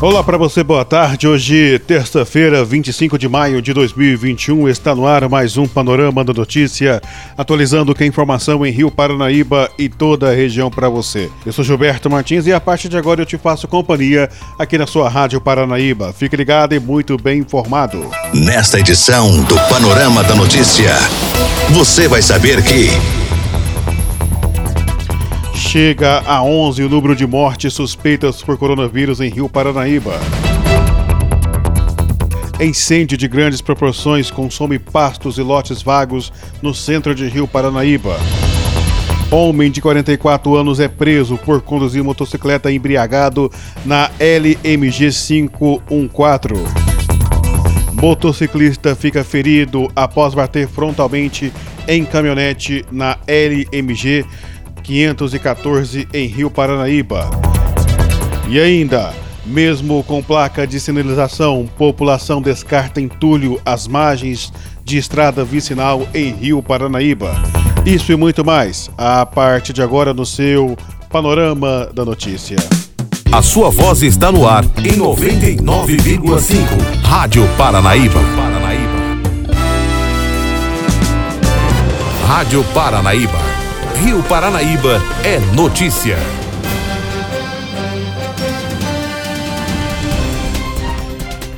Olá para você, boa tarde. Hoje, terça-feira, 25 de maio de 2021, está no ar mais um Panorama da Notícia, atualizando que a informação em Rio Paranaíba e toda a região para você. Eu sou Gilberto Martins e a partir de agora eu te faço companhia aqui na sua Rádio Paranaíba. Fique ligado e muito bem informado. Nesta edição do Panorama da Notícia, você vai saber que. Chega a 11 o número de mortes suspeitas por coronavírus em Rio Paranaíba. Incêndio de grandes proporções consome pastos e lotes vagos no centro de Rio Paranaíba. Homem de 44 anos é preso por conduzir motocicleta embriagado na LMG 514. Motociclista fica ferido após bater frontalmente em caminhonete na LMG 514 em Rio Paranaíba. E ainda, mesmo com placa de sinalização, população descarta entulho às margens de estrada vicinal em Rio Paranaíba. Isso e muito mais, a partir de agora no seu Panorama da Notícia. A sua voz está no ar em 99,5. Rádio Paranaíba. Rádio Paranaíba Rio Paranaíba é notícia.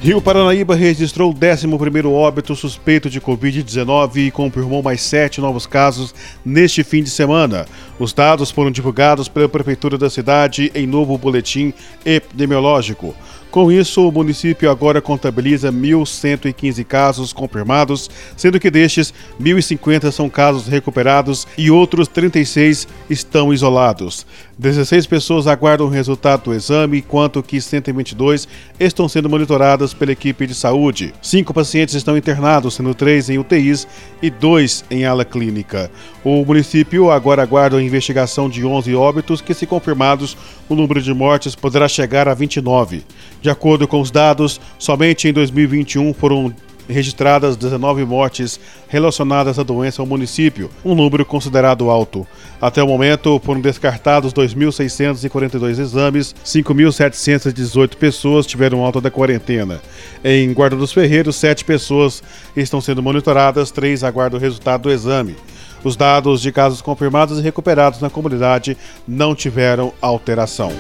Rio Paranaíba registrou o 11º óbito suspeito de Covid-19 e confirmou mais sete novos casos neste fim de semana. Os dados foram divulgados pela Prefeitura da cidade em novo boletim epidemiológico. Com isso, o município agora contabiliza 1.115 casos confirmados, sendo que destes, 1.050 são casos recuperados e outros 36 estão isolados. 16 pessoas aguardam o resultado do exame, enquanto que 122 estão sendo monitoradas pela equipe de saúde. Cinco pacientes estão internados, sendo três em UTIs e dois em ala clínica. O município agora aguarda a investigação de 11 óbitos que, se confirmados, o número de mortes poderá chegar a 29. De acordo com os dados, somente em 2021 foram registradas 19 mortes relacionadas à doença ao município, um número considerado alto. Até o momento, foram descartados 2.642 exames, 5.718 pessoas tiveram alta da quarentena. Em Guarda dos Ferreiros, 7 pessoas estão sendo monitoradas, 3 aguardam o resultado do exame. Os dados de casos confirmados e recuperados na comunidade não tiveram alteração.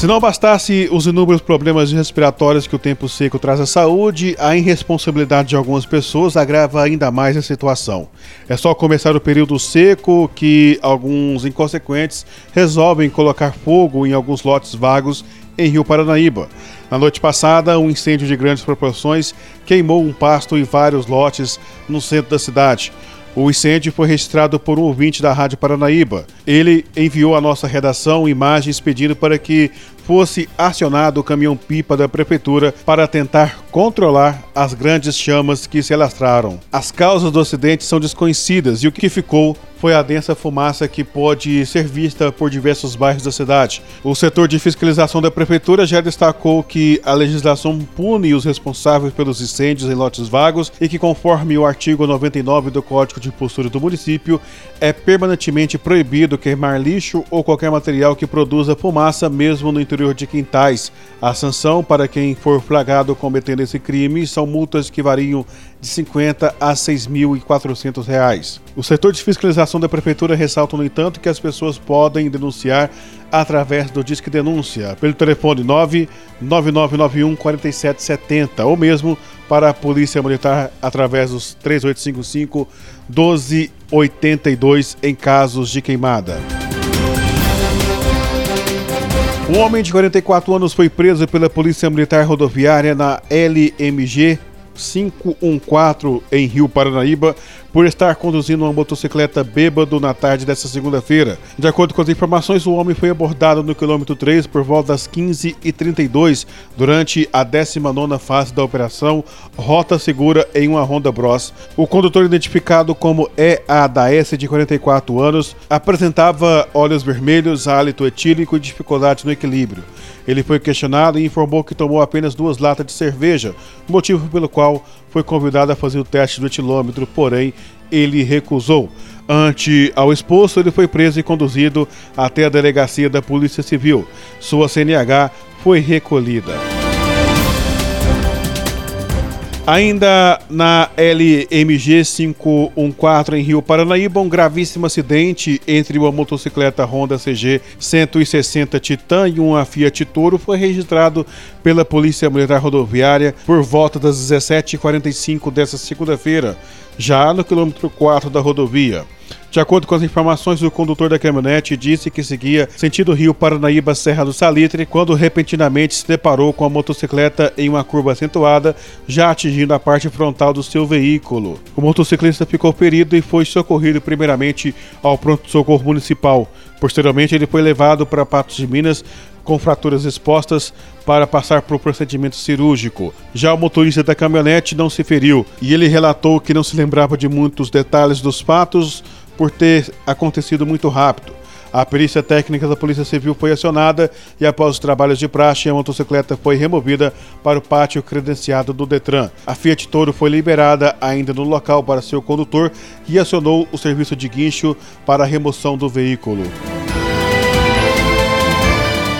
Se não bastasse os inúmeros problemas respiratórios que o tempo seco traz à saúde, a irresponsabilidade de algumas pessoas agrava ainda mais a situação. É só começar o período seco que alguns inconsequentes resolvem colocar fogo em alguns lotes vagos em Rio Paranaíba. Na noite passada, um incêndio de grandes proporções queimou um pasto e vários lotes no centro da cidade. O incêndio foi registrado por um ouvinte da Rádio Paranaíba. Ele enviou à nossa redação imagens pedindo para que fosse acionado o caminhão-pipa da prefeitura para tentar controlar as grandes chamas que se alastraram. As causas do acidente são desconhecidas e o que ficou foi a densa fumaça que pode ser vista por diversos bairros da cidade. O setor de fiscalização da prefeitura já destacou que a legislação pune os responsáveis pelos incêndios em lotes vagos e que, conforme o artigo 99 do Código de Postura do município, é permanentemente proibido queimar lixo ou qualquer material que produza fumaça, mesmo no interior de quintais. A sanção para quem for flagrado cometendo esse crime são multas que variam de 50 a 6.400 reais. O setor de fiscalização da prefeitura ressalta, no entanto, que as pessoas podem denunciar através do Disque Denúncia pelo telefone 99991 4770 ou mesmo para a Polícia Militar através dos 3855 1282 em casos de queimada. Um homem de 44 anos foi preso pela Polícia Militar Rodoviária na LMG 514 em Rio Paranaíba por estar conduzindo uma motocicleta bêbado na tarde desta segunda-feira. De acordo com as informações, o homem foi abordado no quilômetro 3 por volta das 15h32 durante a 19 fase da operação Rota Segura em uma Honda Bros. O condutor, identificado como EA da S, de 44 anos, apresentava olhos vermelhos, hálito etílico e dificuldade no equilíbrio. Ele foi questionado e informou que tomou apenas duas latas de cerveja, motivo pelo qual foi convidado a fazer o teste do etilômetro, porém ele recusou. Ante ao exposto, ele foi preso e conduzido até a delegacia da Polícia Civil. Sua CNH foi recolhida. Ainda na LMG 514 em Rio Paranaíba, um gravíssimo acidente entre uma motocicleta Honda CG 160 Titan e uma Fiat Toro foi registrado pela Polícia Militar Rodoviária por volta das 17h45 desta segunda-feira, já no quilômetro 4 da rodovia. De acordo com as informações, o condutor da caminhonete disse que seguia sentido Rio Paranaíba Serra do Salitre quando repentinamente se deparou com a motocicleta em uma curva acentuada, já atingindo a parte frontal do seu veículo. O motociclista ficou ferido e foi socorrido primeiramente ao pronto-socorro municipal. Posteriormente, ele foi levado para Patos de Minas com fraturas expostas para passar por procedimento cirúrgico. Já o motorista da caminhonete não se feriu e ele relatou que não se lembrava de muitos detalhes dos fatos por ter acontecido muito rápido. A perícia técnica da Polícia Civil foi acionada e, após os trabalhos de praxe, a motocicleta foi removida para o pátio credenciado do Detran. A Fiat Toro foi liberada ainda no local para seu condutor e acionou o serviço de guincho para a remoção do veículo.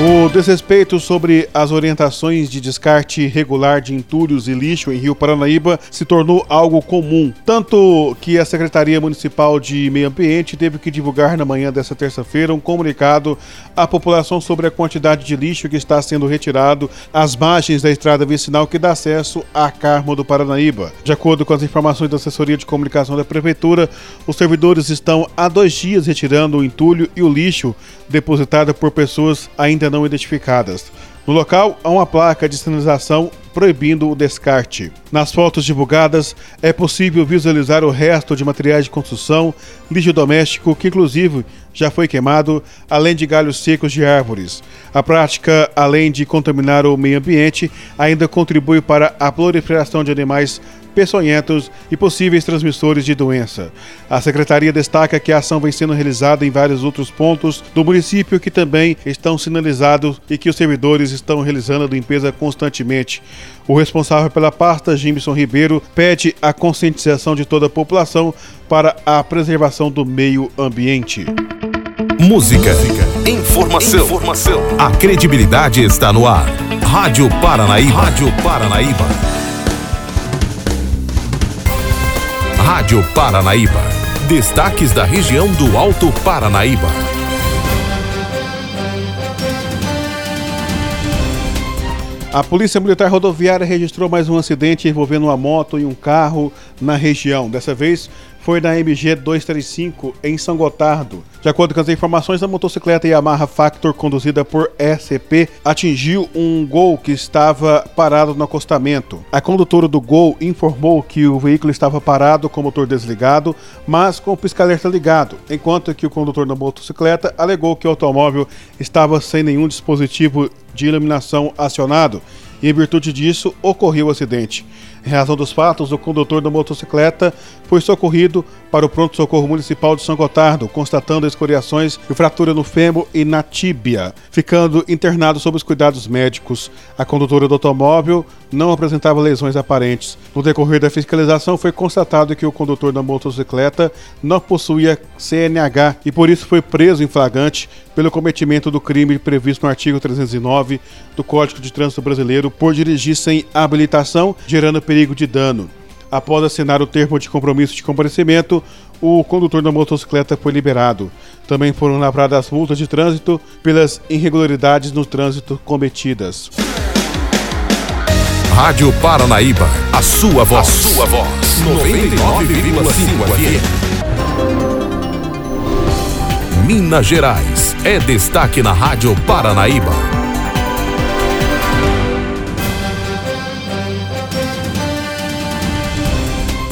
O desrespeito sobre as orientações de descarte regular de entulhos e lixo em Rio Paranaíba se tornou algo comum, tanto que a Secretaria Municipal de Meio Ambiente teve que divulgar na manhã desta terça-feira um comunicado à população sobre a quantidade de lixo que está sendo retirado às margens da estrada vicinal que dá acesso à Carmo do Paranaíba. De acordo com as informações da assessoria de comunicação da prefeitura, os servidores estão há dois dias retirando o entulho e o lixo depositado por pessoas ainda não identificadas. No local há uma placa de sinalização proibindo o descarte. Nas fotos divulgadas é possível visualizar o resto de materiais de construção, lixo doméstico, que inclusive já foi queimado, além de galhos secos de árvores. A prática, além de contaminar o meio ambiente, ainda contribui para a proliferação de animais peçonhentos e possíveis transmissores de doença. A secretaria destaca que a ação vem sendo realizada em vários outros pontos do município que também estão sinalizados e que os servidores estão realizando a limpeza constantemente. O responsável pela pasta, Jimson Ribeiro, pede a conscientização de toda a população para a preservação do meio ambiente. Música, informação, informação. A credibilidade está no ar. Rádio Paranaíba. Rádio Paranaíba. Rádio Paranaíba. Destaques da região do Alto Paranaíba. A Polícia Militar Rodoviária registrou mais um acidente envolvendo uma moto e um carro na região. Dessa vez foi na MG 235 em São Gotardo. De acordo com as informações, a motocicleta Yamaha Factor conduzida por SCP atingiu um Gol que estava parado no acostamento. A condutora do Gol informou que o veículo estava parado com o motor desligado, mas com o pisca-alerta ligado, enquanto que o condutor da motocicleta alegou que o automóvel estava sem nenhum dispositivo de iluminação acionado e, em virtude disso, ocorreu o acidente. Em razão dos fatos, o condutor da motocicleta foi socorrido para o pronto-socorro municipal de São Gotardo, constatando escoriações e fratura no fêmur e na tíbia, ficando internado sob os cuidados médicos. A condutora do automóvel não apresentava lesões aparentes. No decorrer da fiscalização, foi constatado que o condutor da motocicleta não possuía CNH e por isso foi preso em flagrante pelo cometimento do crime previsto no artigo 309 do Código de Trânsito Brasileiro por dirigir sem habilitação, gerando perigo de dano. Após assinar o termo de compromisso de comparecimento, o condutor da motocicleta foi liberado. Também foram lavradas multas de trânsito pelas irregularidades no trânsito cometidas. Rádio Paranaíba, a sua voz. A sua voz. 99,5 FM. Minas Gerais é destaque na Rádio Paranaíba.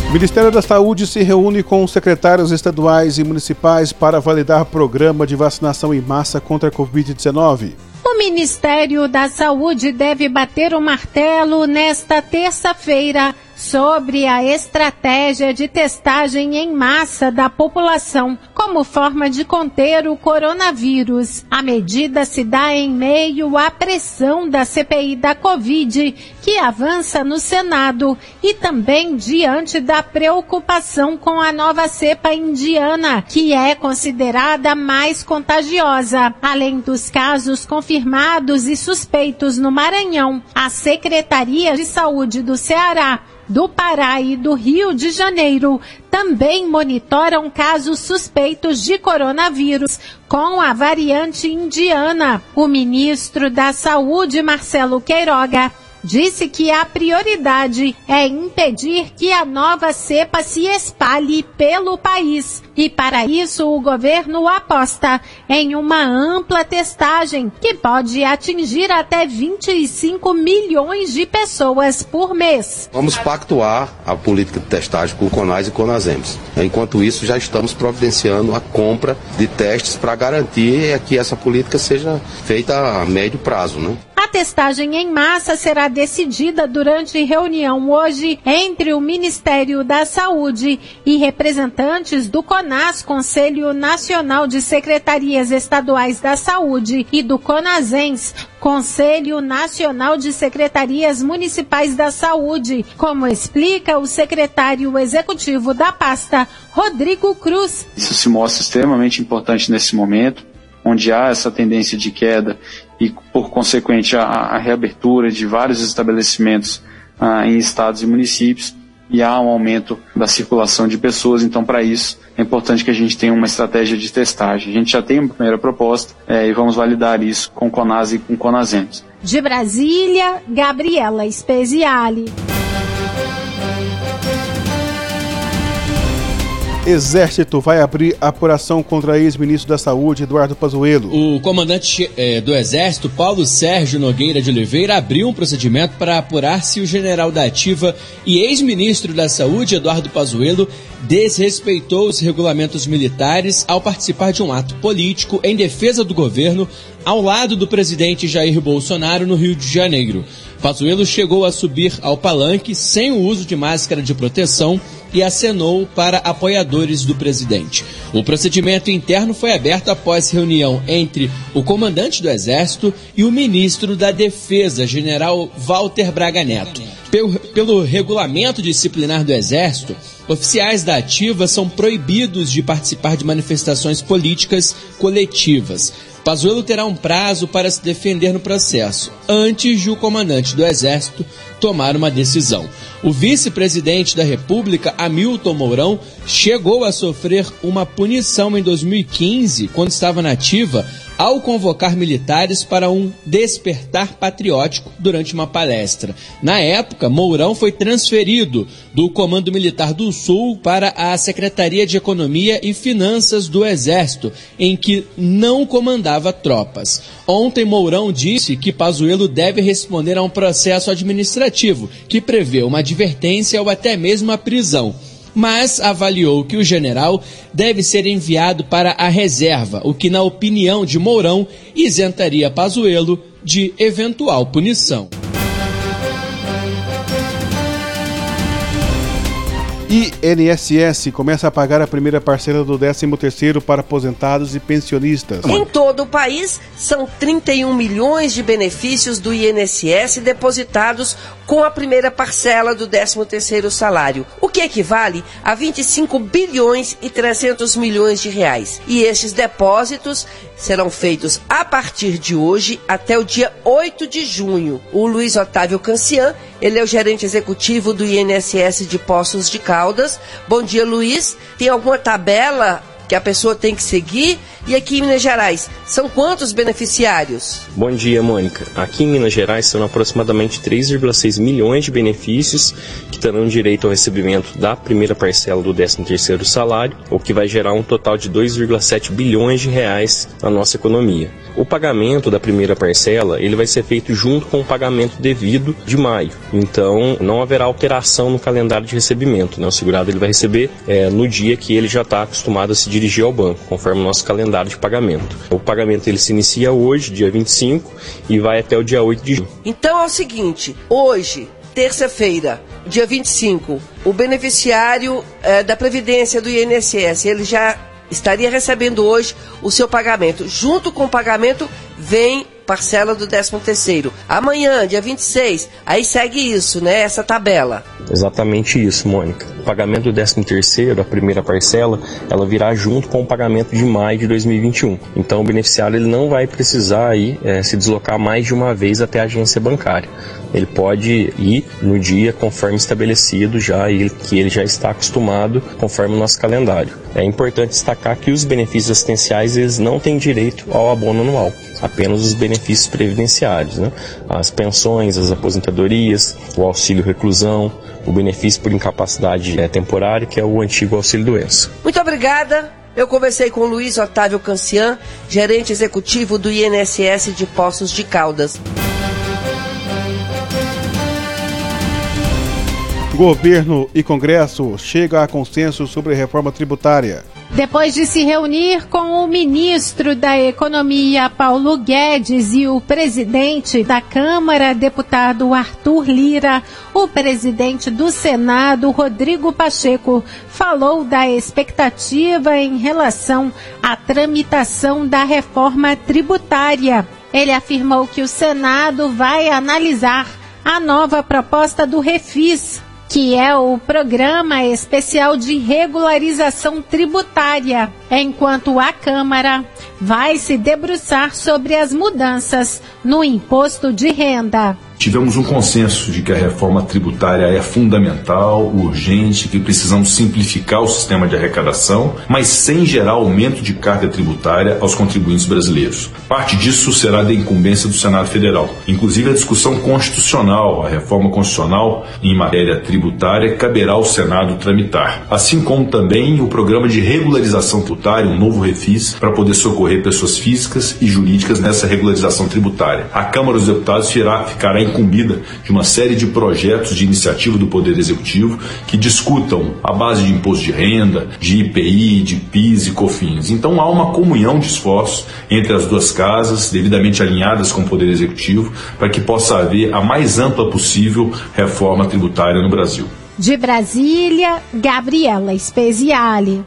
O Ministério da Saúde se reúne com os secretários estaduais e municipais para validar programa de vacinação em massa contra a Covid-19. O Ministério da Saúde deve bater o martelo nesta terça-feira sobre a estratégia de testagem em massa da população como forma de conter o coronavírus. A medida se dá em meio à pressão da CPI da Covid, que avança no Senado, e também diante da preocupação com a nova cepa indiana, que é considerada mais contagiosa. Além dos casos confirmados e suspeitos no Maranhão, a Secretaria de Saúde do Ceará do Pará e do Rio de Janeiro também monitoram casos suspeitos de coronavírus com a variante indiana. O ministro da Saúde, Marcelo Queiroga, disse que a prioridade é impedir que a nova cepa se espalhe pelo país. E para isso, o governo aposta em uma ampla testagem que pode atingir até 25 milhões de pessoas por mês. Vamos pactuar a política de testagem com o CONAS e CONASEMS. Enquanto isso, já estamos providenciando a compra de testes para garantir que essa política seja feita a médio prazo. Né? A testagem em massa será decidida durante reunião hoje entre o Ministério da Saúde e representantes do CONAS, Conselho Nacional de Secretarias Estaduais da Saúde, e do CONASENS, Conselho Nacional de Secretarias Municipais da Saúde, como explica o secretário executivo da pasta, Rodrigo Cruz. Isso se mostra extremamente importante nesse momento onde há essa tendência de queda e, por consequente, a, a reabertura de vários estabelecimentos ah, em estados e municípios e há um aumento da circulação de pessoas. Então, para isso, é importante que a gente tenha uma estratégia de testagem. A gente já tem uma primeira proposta é, e vamos validar isso com Conas e com Conasentes. De Brasília, Gabriela Speziale. Exército vai abrir apuração contra ex-ministro da Saúde, Eduardo Pazuello. O comandante eh, do Exército, Paulo Sérgio Nogueira de Oliveira, abriu um procedimento para apurar se o general da Ativa e ex-ministro da Saúde, Eduardo Pazuello, desrespeitou os regulamentos militares ao participar de um ato político em defesa do governo ao lado do presidente Jair Bolsonaro no Rio de Janeiro. Pazuello chegou a subir ao palanque sem o uso de máscara de proteção e acenou para apoiadores do presidente. O procedimento interno foi aberto após reunião entre o comandante do Exército e o ministro da Defesa, general Walter Braga Neto. Pelo, pelo regulamento disciplinar do Exército, oficiais da ativa são proibidos de participar de manifestações políticas coletivas. Pazuello terá um prazo para se defender no processo, antes de o comandante do Exército tomar uma decisão. O vice-presidente da República, Hamilton Mourão, chegou a sofrer uma punição em 2015, quando estava na ativa, ao convocar militares para um despertar patriótico durante uma palestra. Na época, Mourão foi transferido do Comando Militar do Sul para a Secretaria de Economia e Finanças do Exército, em que não comandava tropas. Ontem, Mourão disse que Pazuello deve responder a um processo administrativo que prevê uma advertência ou até mesmo a prisão mas avaliou que o general deve ser enviado para a reserva, o que, na opinião de Mourão, isentaria Pazuello de eventual punição. INSS começa a pagar a primeira parcela do 13º para aposentados e pensionistas. Em todo o país, são 31 milhões de benefícios do INSS depositados com a primeira parcela do 13º salário, o que equivale a 25 bilhões e 300 milhões de reais. E estes depósitos serão feitos a partir de hoje até o dia 8 de junho. O Luiz Otávio Cancian, ele é o gerente executivo do INSS de Poços de Caldas. Bom dia, Luiz. Tem alguma tabela que a pessoa tem que seguir? E aqui em Minas Gerais, são quantos beneficiários? Bom dia, Mônica. Aqui em Minas Gerais são aproximadamente 3,6 milhões de benefícios que terão direito ao recebimento da primeira parcela do 13º salário, o que vai gerar um total de 2,7 bilhões de reais na nossa economia. O pagamento da primeira parcela ele vai ser feito junto com o pagamento devido de maio. Então não haverá alteração no calendário de recebimento. Né? O segurado ele vai receber é, no dia que ele já está acostumado a se dirigir ao banco, conforme o nosso calendário de pagamento. O pagamento ele se inicia hoje, dia 25, e vai até o dia 8 de junho. Então é o seguinte, hoje terça-feira, dia 25, o beneficiário é, da Previdência do INSS, ele já estaria recebendo hoje o seu pagamento. Junto com o pagamento vem parcela do 13 terceiro. Amanhã, dia 26, aí segue isso, né? Essa tabela. Exatamente isso, Mônica. O pagamento do 13 terceiro, a primeira parcela, ela virá junto com o pagamento de maio de 2021. Então o beneficiário ele não vai precisar aí, é, se deslocar mais de uma vez até a agência bancária. Ele pode ir no dia conforme estabelecido já ele, que ele já está acostumado conforme o nosso calendário. É importante destacar que os benefícios assistenciais eles não têm direito ao abono anual apenas os benefícios previdenciários, né? as pensões, as aposentadorias, o auxílio reclusão, o benefício por incapacidade é, temporária, que é o antigo auxílio doença. Muito obrigada. Eu conversei com Luiz Otávio Cancian, gerente executivo do INSS de Poços de Caldas. Governo e Congresso chegam a consenso sobre reforma tributária. Depois de se reunir com o ministro da Economia, Paulo Guedes, e o presidente da Câmara, deputado Arthur Lira, o presidente do Senado, Rodrigo Pacheco, falou da expectativa em relação à tramitação da reforma tributária. Ele afirmou que o Senado vai analisar a nova proposta do Refis, que é o Programa Especial de Regularização Tributária, enquanto a Câmara vai se debruçar sobre as mudanças no imposto de renda. Tivemos um consenso de que a reforma tributária é fundamental, urgente, que precisamos simplificar o sistema de arrecadação, mas sem gerar aumento de carga tributária aos contribuintes brasileiros. Parte disso será da incumbência do Senado Federal. Inclusive, a discussão constitucional, a reforma constitucional em matéria tributária, caberá ao Senado tramitar. Assim como também o programa de regularização tributária, um novo refis, para poder socorrer pessoas físicas e jurídicas nessa regularização tributária. A Câmara dos Deputados ficará incumbida de uma série de projetos de iniciativa do Poder Executivo que discutam a base de imposto de renda, de IPI, de PIS e COFINS. Então há uma comunhão de esforços entre as duas casas, devidamente alinhadas com o Poder Executivo, para que possa haver a mais ampla possível reforma tributária no Brasil. De Brasília, Gabriela Speziale.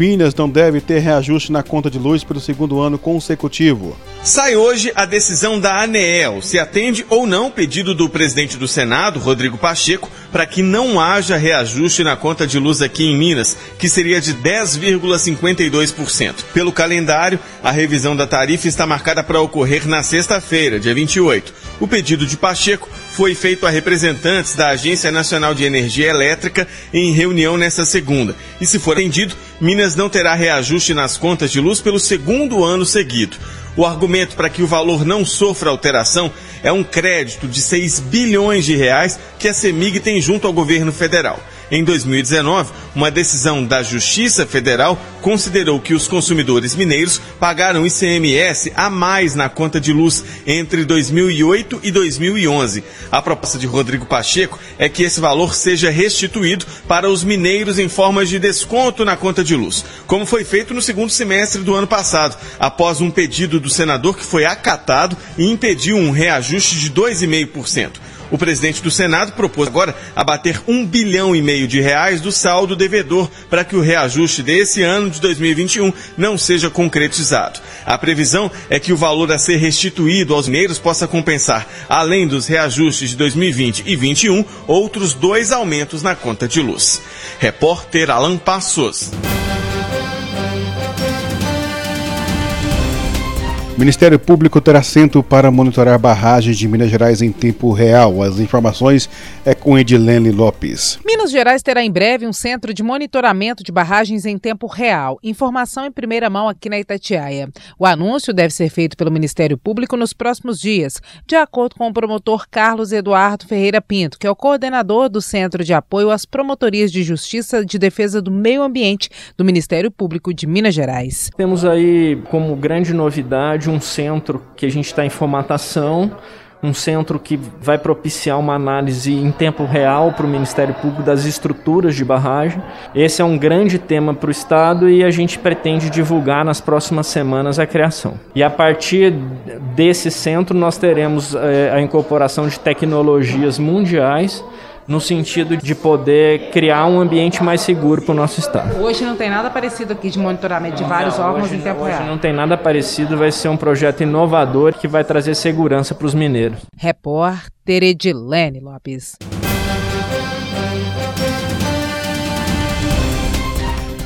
Minas não deve ter reajuste na conta de luz pelo segundo ano consecutivo. Sai hoje a decisão da ANEEL, se atende ou não o pedido do presidente do Senado, Rodrigo Pacheco, para que não haja reajuste na conta de luz aqui em Minas, que seria de 10,52%. Pelo calendário, a revisão da tarifa está marcada para ocorrer na sexta-feira, dia 28. O pedido de Pacheco foi feito a representantes da Agência Nacional de Energia Elétrica em reunião nesta segunda. E se for atendido, Minas não terá reajuste nas contas de luz pelo segundo ano seguido. O argumento para que o valor não sofra alteração é um crédito de 6 bilhões de reais que a CEMIG tem junto ao governo federal. Em 2019, uma decisão da Justiça Federal considerou que os consumidores mineiros pagaram ICMS a mais na conta de luz entre 2008 e 2011. A proposta de Rodrigo Pacheco é que esse valor seja restituído para os mineiros em forma de desconto na conta de luz, como foi feito no segundo semestre do ano passado, após um pedido do senador que foi acatado e impediu um reajuste de 2,5%. O presidente do Senado propôs agora abater um bilhão e meio de reais do saldo devedor para que o reajuste desse ano de 2021 não seja concretizado. A previsão é que o valor a ser restituído aos mineiros possa compensar, além dos reajustes de 2020 e 2021, outros dois aumentos na conta de luz. Repórter Alan Passos. Ministério Público terá centro para monitorar barragens de Minas Gerais em tempo real. As informações é com Edilene Lopes. Minas Gerais terá em breve um centro de monitoramento de barragens em tempo real. Informação em primeira mão aqui na Itatiaia. O anúncio deve ser feito pelo Ministério Público nos próximos dias, de acordo com o promotor Carlos Eduardo Ferreira Pinto, que é o coordenador do Centro de Apoio às Promotorias de Justiça de Defesa do Meio Ambiente do Ministério Público de Minas Gerais. Temos aí como grande novidade um centro que a gente está em formatação, um centro que vai propiciar uma análise em tempo real para o Ministério Público das estruturas de barragem. Esse é um grande tema para o Estado e a gente pretende divulgar nas próximas semanas a criação. E a partir desse centro nós teremos é, a incorporação de tecnologias mundiais no sentido de poder criar um ambiente mais seguro para o nosso estado. Hoje não tem nada parecido aqui de monitoramento de vários não, órgãos hoje, em tempo hoje real. não tem nada parecido, vai ser um projeto inovador que vai trazer segurança para os mineiros. Repórter Edilene Lopes.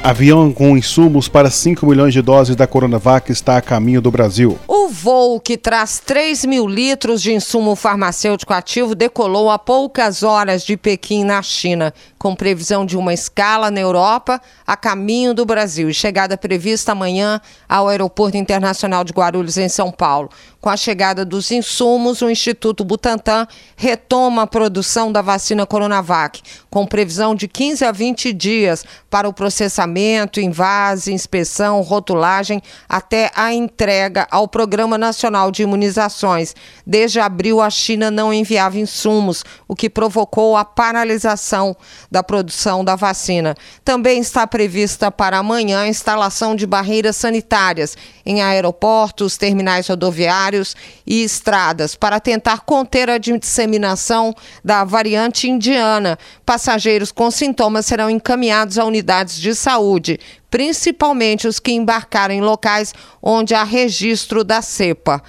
Avião com insumos para 5 milhões de doses da Coronavac está a caminho do Brasil. O voo que traz 3 mil litros de insumo farmacêutico ativo decolou a poucas horas de Pequim, na China, com previsão de uma escala na Europa a caminho do Brasil e chegada prevista amanhã ao Aeroporto Internacional de Guarulhos, em São Paulo. Com a chegada dos insumos, o Instituto Butantan retoma a produção da vacina Coronavac, com previsão de 15 a 20 dias para o processamento, invase, inspeção, rotulagem, até a entrega ao Programa Nacional de Imunizações. Desde abril, a China não enviava insumos, o que provocou a paralisação da produção da vacina. Também está prevista para amanhã a instalação de barreiras sanitárias em aeroportos, terminais rodoviários e estradas para tentar conter a disseminação da variante indiana. Passageiros com sintomas serão encaminhados a unidades de saúde, principalmente os que embarcaram em locais onde há registro da cepa.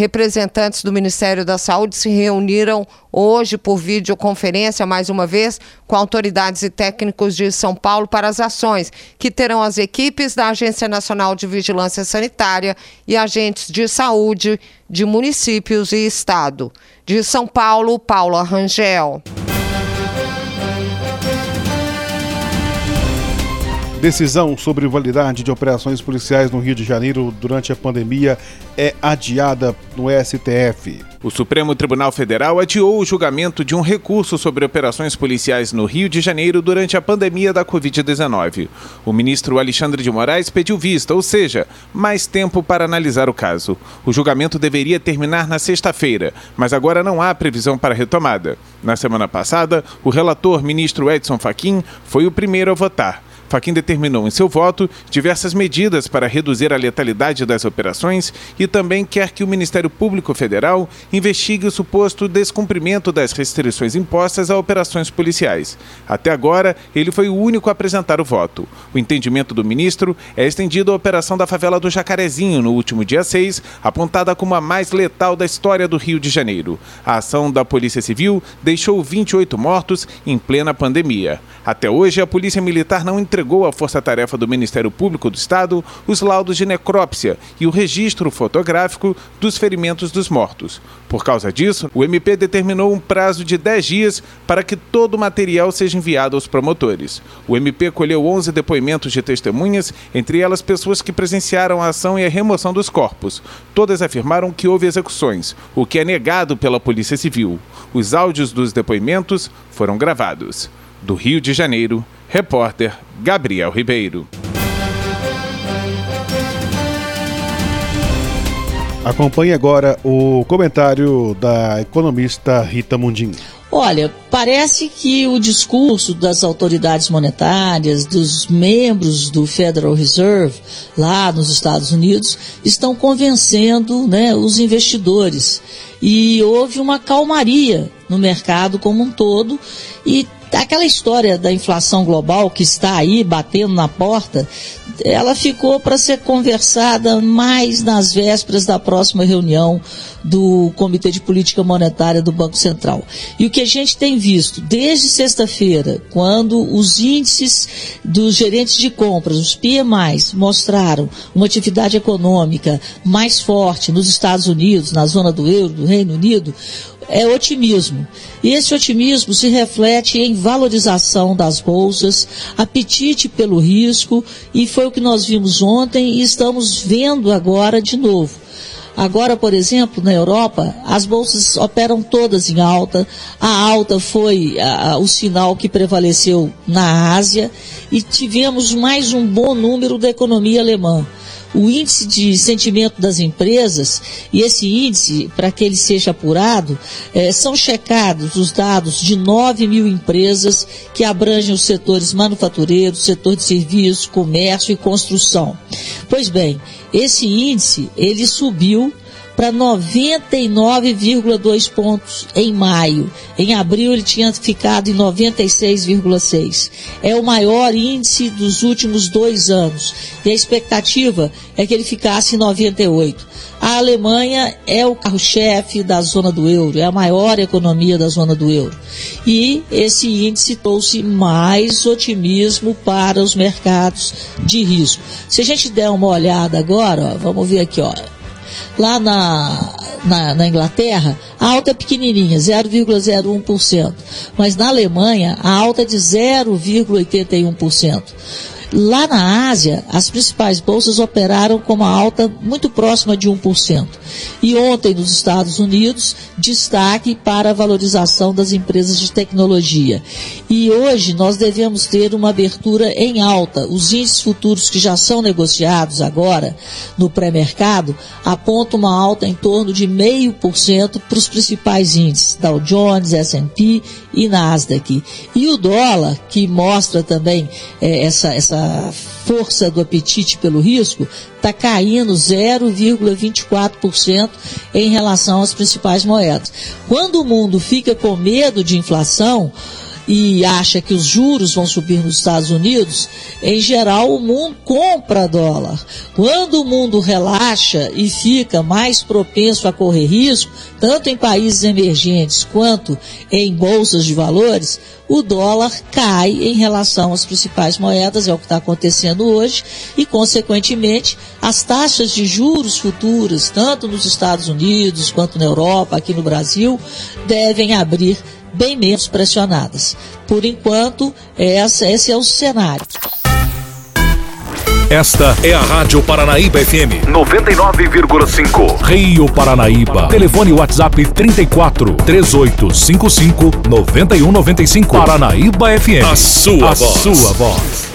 Representantes do Ministério da Saúde se reuniram hoje por videoconferência, mais uma vez, com autoridades e técnicos de São Paulo para as ações, que terão as equipes da Agência Nacional de Vigilância Sanitária e agentes de saúde de municípios e estado. De São Paulo, Paula Rangel. Decisão sobre validade de operações policiais no Rio de Janeiro durante a pandemia é adiada no STF. O Supremo Tribunal Federal adiou o julgamento de um recurso sobre operações policiais no Rio de Janeiro durante a pandemia da Covid-19. O ministro Alexandre de Moraes pediu vista, ou seja, mais tempo para analisar o caso. O julgamento deveria terminar na sexta-feira, mas agora não há previsão para retomada. Na semana passada, o relator, ministro Edson Fachin, foi o primeiro a votar. Faquim determinou em seu voto diversas medidas para reduzir a letalidade das operações e também quer que o Ministério Público Federal investigue o suposto descumprimento das restrições impostas a operações policiais. Até agora, ele foi o único a apresentar o voto. O entendimento do ministro é estendido à operação da favela do Jacarezinho no último dia 6, apontada como a mais letal da história do Rio de Janeiro. A ação da Polícia Civil deixou 28 mortos em plena pandemia. Até hoje, a Polícia Militar não entregou à Força Tarefa do Ministério Público do Estado os laudos de necrópsia e o registro fotográfico dos ferimentos dos mortos. Por causa disso, o MP determinou um prazo de 10 dias para que todo o material seja enviado aos promotores. O MP colheu 11 depoimentos de testemunhas, entre elas pessoas que presenciaram a ação e a remoção dos corpos. Todas afirmaram que houve execuções, o que é negado pela Polícia Civil. Os áudios dos depoimentos foram gravados. Do Rio de Janeiro, repórter Gabriel Ribeiro. Acompanhe agora o comentário da economista Rita Mundim. Olha, parece que o discurso das autoridades monetárias, dos membros do Federal Reserve lá nos Estados Unidos, estão convencendo né, os investidores. E houve uma calmaria no mercado como um todo e aquela história da inflação global que está aí batendo na porta, ela ficou para ser conversada mais nas vésperas da próxima reunião do Comitê de Política Monetária do Banco Central. E o que a gente tem visto desde sexta-feira, quando os índices dos gerentes de compras, os PMIs, mostraram uma atividade econômica mais forte nos Estados Unidos, na zona do euro, do Reino Unido, é otimismo. E esse otimismo se reflete em valorização das bolsas, apetite pelo risco, e foi o que nós vimos ontem e estamos vendo agora de novo. Agora, por exemplo, na Europa, as bolsas operam todas em alta. A alta foi o sinal que prevaleceu na Ásia e tivemos mais um bom número da economia alemã o índice de sentimento das empresas, e esse índice, para que ele seja apurado, é, são checados os dados de 9 mil empresas que abrangem os setores manufatureiros, setor de serviços, comércio e construção. Pois bem, esse índice, ele subiu para 99,2 pontos em maio. Em abril ele tinha ficado em 96,6. É o maior índice dos últimos dois anos. E a expectativa é que ele ficasse em 98. A Alemanha é o carro-chefe da zona do euro, é a maior economia da zona do euro. E esse índice trouxe mais otimismo para os mercados de risco. Se a gente der uma olhada agora, ó, vamos ver aqui, ó Lá na, na, na Inglaterra, a alta é pequenininha, 0,01%. Mas na Alemanha, a alta é de 0,81%. Lá na Ásia, as principais bolsas operaram com uma alta muito próxima de 1%. E ontem, nos Estados Unidos, destaque para a valorização das empresas de tecnologia. E hoje nós devemos ter uma abertura em alta. Os índices futuros que já são negociados agora no pré-mercado apontam uma alta em torno de 0,5% para os principais índices, Dow Jones, S&P e Nasdaq. E o dólar, que mostra também é, essa, essa força do apetite pelo risco, está caindo 0,24% em relação às principais moedas. Quando o mundo fica com medo de inflação, e acha que os juros vão subir nos Estados Unidos, em geral o mundo compra dólar. Quando o mundo relaxa e fica mais propenso a correr risco, tanto em países emergentes quanto em bolsas de valores, o dólar cai em relação às principais moedas, é o que está acontecendo hoje, e, consequentemente, as taxas de juros futuras, tanto nos Estados Unidos quanto na Europa, aqui no Brasil, devem abrir bem menos pressionadas. Por enquanto, essa, esse é o cenário. Esta é a Rádio Paranaíba FM 99,5. Rio Paranaíba. Telefone WhatsApp 34 3855 9195. Paranaíba FM. A sua a voz. Sua voz.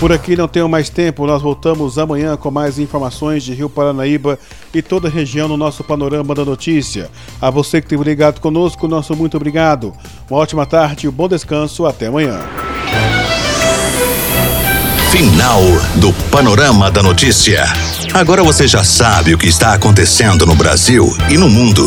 Por aqui não tenho mais tempo, nós voltamos amanhã com mais informações de Rio Paranaíba e toda a região no nosso Panorama da Notícia. A você que esteve ligado conosco, nosso muito obrigado. Uma ótima tarde um bom descanso. Até amanhã. Final do Panorama da Notícia. Agora você já sabe o que está acontecendo no Brasil e no mundo.